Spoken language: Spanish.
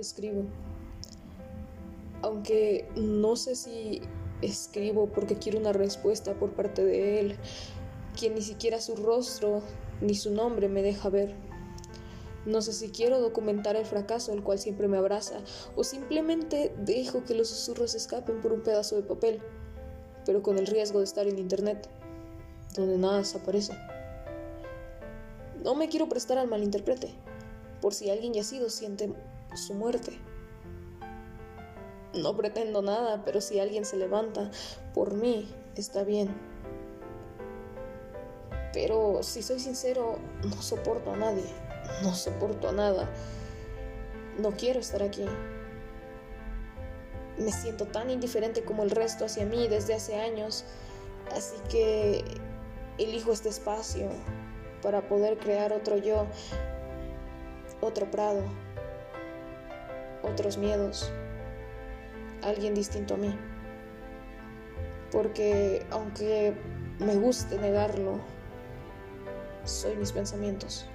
escribo. Aunque no sé si escribo porque quiero una respuesta por parte de él, quien ni siquiera su rostro ni su nombre me deja ver. No sé si quiero documentar el fracaso el cual siempre me abraza o simplemente dejo que los susurros escapen por un pedazo de papel, pero con el riesgo de estar en internet, donde nada desaparece. No me quiero prestar al malinterprete, por si alguien ya sido siente su muerte. No pretendo nada, pero si alguien se levanta por mí, está bien. Pero si soy sincero, no soporto a nadie, no soporto a nada. No quiero estar aquí. Me siento tan indiferente como el resto hacia mí desde hace años, así que elijo este espacio para poder crear otro yo, otro prado, otros miedos alguien distinto a mí. Porque aunque me guste negarlo, soy mis pensamientos.